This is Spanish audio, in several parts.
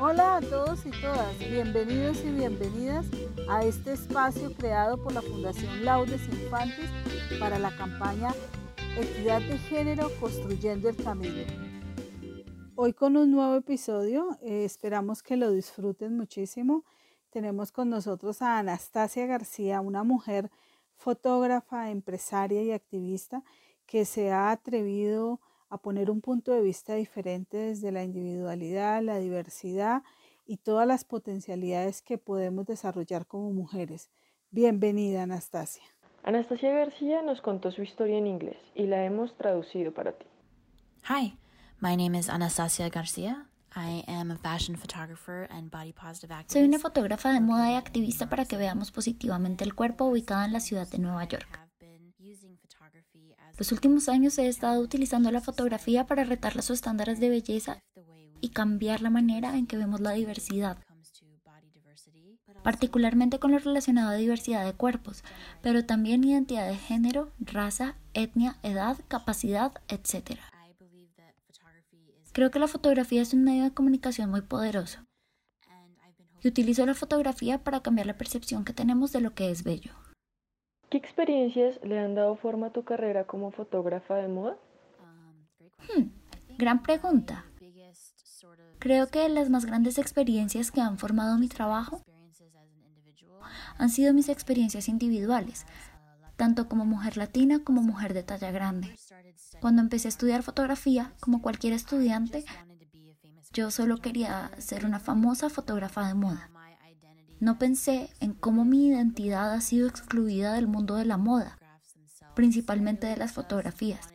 Hola a todos y todas, bienvenidos y bienvenidas a este espacio creado por la Fundación Laudes Infantes para la campaña Equidad de Género Construyendo el Camino. Hoy con un nuevo episodio, eh, esperamos que lo disfruten muchísimo. Tenemos con nosotros a Anastasia García, una mujer fotógrafa, empresaria y activista que se ha atrevido a poner un punto de vista diferente desde la individualidad, la diversidad y todas las potencialidades que podemos desarrollar como mujeres. Bienvenida, Anastasia. Anastasia García nos contó su historia en inglés y la hemos traducido para ti. Hi, my name is Anastasia García. I am a fashion photographer and body positive activist. Soy una fotógrafa de moda y activista para que veamos positivamente el cuerpo ubicada en la ciudad de Nueva York. Los últimos años he estado utilizando la fotografía para retar los estándares de belleza y cambiar la manera en que vemos la diversidad, particularmente con lo relacionado a diversidad de cuerpos, pero también identidad de género, raza, etnia, edad, capacidad, etc. Creo que la fotografía es un medio de comunicación muy poderoso y utilizo la fotografía para cambiar la percepción que tenemos de lo que es bello. ¿Qué experiencias le han dado forma a tu carrera como fotógrafa de moda? Hmm, gran pregunta. Creo que las más grandes experiencias que han formado mi trabajo han sido mis experiencias individuales, tanto como mujer latina como mujer de talla grande. Cuando empecé a estudiar fotografía, como cualquier estudiante, yo solo quería ser una famosa fotógrafa de moda. No pensé en cómo mi identidad ha sido excluida del mundo de la moda, principalmente de las fotografías.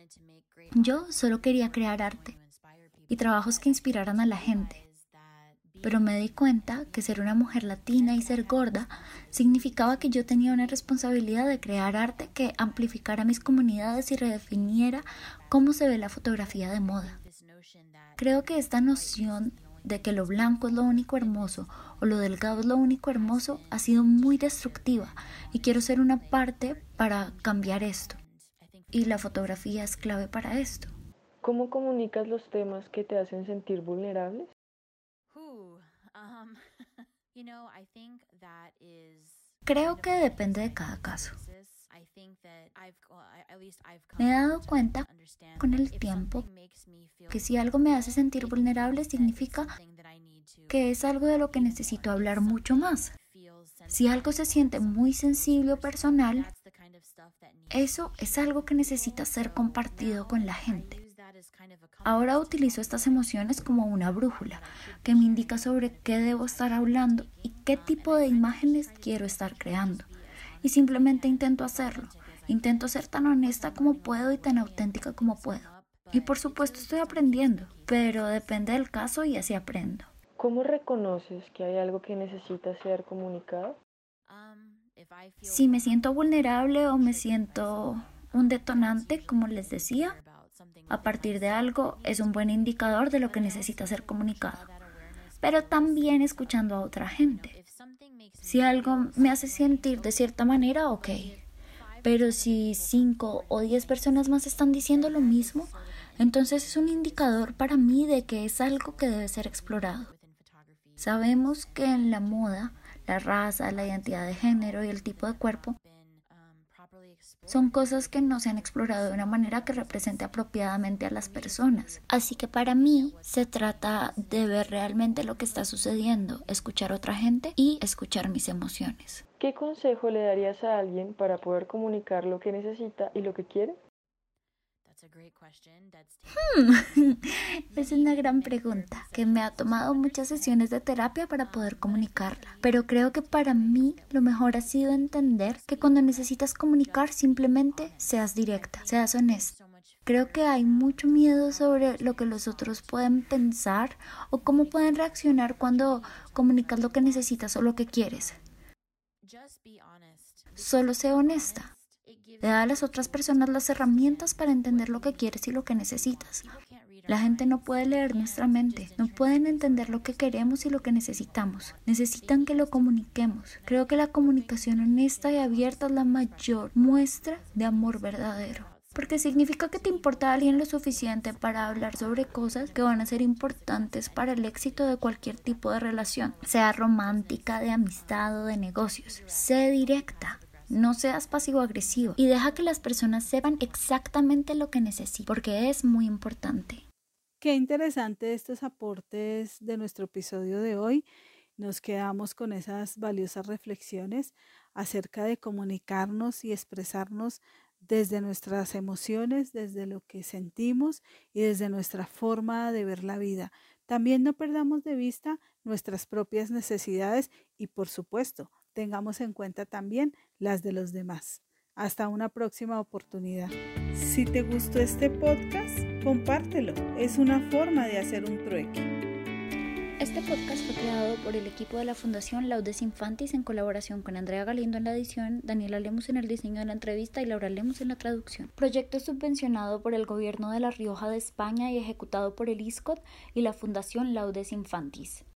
Yo solo quería crear arte y trabajos que inspiraran a la gente. Pero me di cuenta que ser una mujer latina y ser gorda significaba que yo tenía una responsabilidad de crear arte que amplificara mis comunidades y redefiniera cómo se ve la fotografía de moda. Creo que esta noción de que lo blanco es lo único hermoso o lo delgado es lo único hermoso ha sido muy destructiva y quiero ser una parte para cambiar esto. Y la fotografía es clave para esto. ¿Cómo comunicas los temas que te hacen sentir vulnerables? Um, Creo que depende de cada caso. Me he dado cuenta con el tiempo que si algo me hace sentir vulnerable significa que es algo de lo que necesito hablar mucho más. Si algo se siente muy sensible o personal, eso es algo que necesita ser compartido con la gente. Ahora utilizo estas emociones como una brújula que me indica sobre qué debo estar hablando y qué tipo de imágenes quiero estar creando. Y simplemente intento hacerlo. Intento ser tan honesta como puedo y tan auténtica como puedo. Y por supuesto estoy aprendiendo, pero depende del caso y así aprendo. ¿Cómo reconoces que hay algo que necesita ser comunicado? Si me siento vulnerable o me siento un detonante, como les decía, a partir de algo es un buen indicador de lo que necesita ser comunicado. Pero también escuchando a otra gente. Si algo me hace sentir de cierta manera, ok. Pero si cinco o diez personas más están diciendo lo mismo, entonces es un indicador para mí de que es algo que debe ser explorado. Sabemos que en la moda, la raza, la identidad de género y el tipo de cuerpo son cosas que no se han explorado de una manera que represente apropiadamente a las personas. Así que para mí se trata de ver realmente lo que está sucediendo, escuchar a otra gente y escuchar mis emociones. ¿Qué consejo le darías a alguien para poder comunicar lo que necesita y lo que quiere? Hmm, es una gran pregunta que me ha tomado muchas sesiones de terapia para poder comunicarla. Pero creo que para mí lo mejor ha sido entender que cuando necesitas comunicar simplemente seas directa, seas honesta. Creo que hay mucho miedo sobre lo que los otros pueden pensar o cómo pueden reaccionar cuando comunicas lo que necesitas o lo que quieres. Solo sé honesta. Le da a las otras personas las herramientas para entender lo que quieres y lo que necesitas. La gente no puede leer nuestra mente, no pueden entender lo que queremos y lo que necesitamos. Necesitan que lo comuniquemos. Creo que la comunicación honesta y abierta es la mayor muestra de amor verdadero. Porque significa que te importa a alguien lo suficiente para hablar sobre cosas que van a ser importantes para el éxito de cualquier tipo de relación, sea romántica, de amistad o de negocios. Sé directa. No seas pasivo-agresivo y deja que las personas sepan exactamente lo que necesitan, porque es muy importante. Qué interesante estos aportes de nuestro episodio de hoy. Nos quedamos con esas valiosas reflexiones acerca de comunicarnos y expresarnos desde nuestras emociones, desde lo que sentimos y desde nuestra forma de ver la vida. También no perdamos de vista nuestras propias necesidades y por supuesto tengamos en cuenta también las de los demás. Hasta una próxima oportunidad. Si te gustó este podcast, compártelo. Es una forma de hacer un trueque. Este podcast fue creado por el equipo de la Fundación Laudes Infantis en colaboración con Andrea Galindo en la edición, Daniela Lemus en el diseño de la entrevista y Laura Lemus en la traducción. Proyecto subvencionado por el Gobierno de La Rioja de España y ejecutado por el ISCOT y la Fundación Laudes Infantis.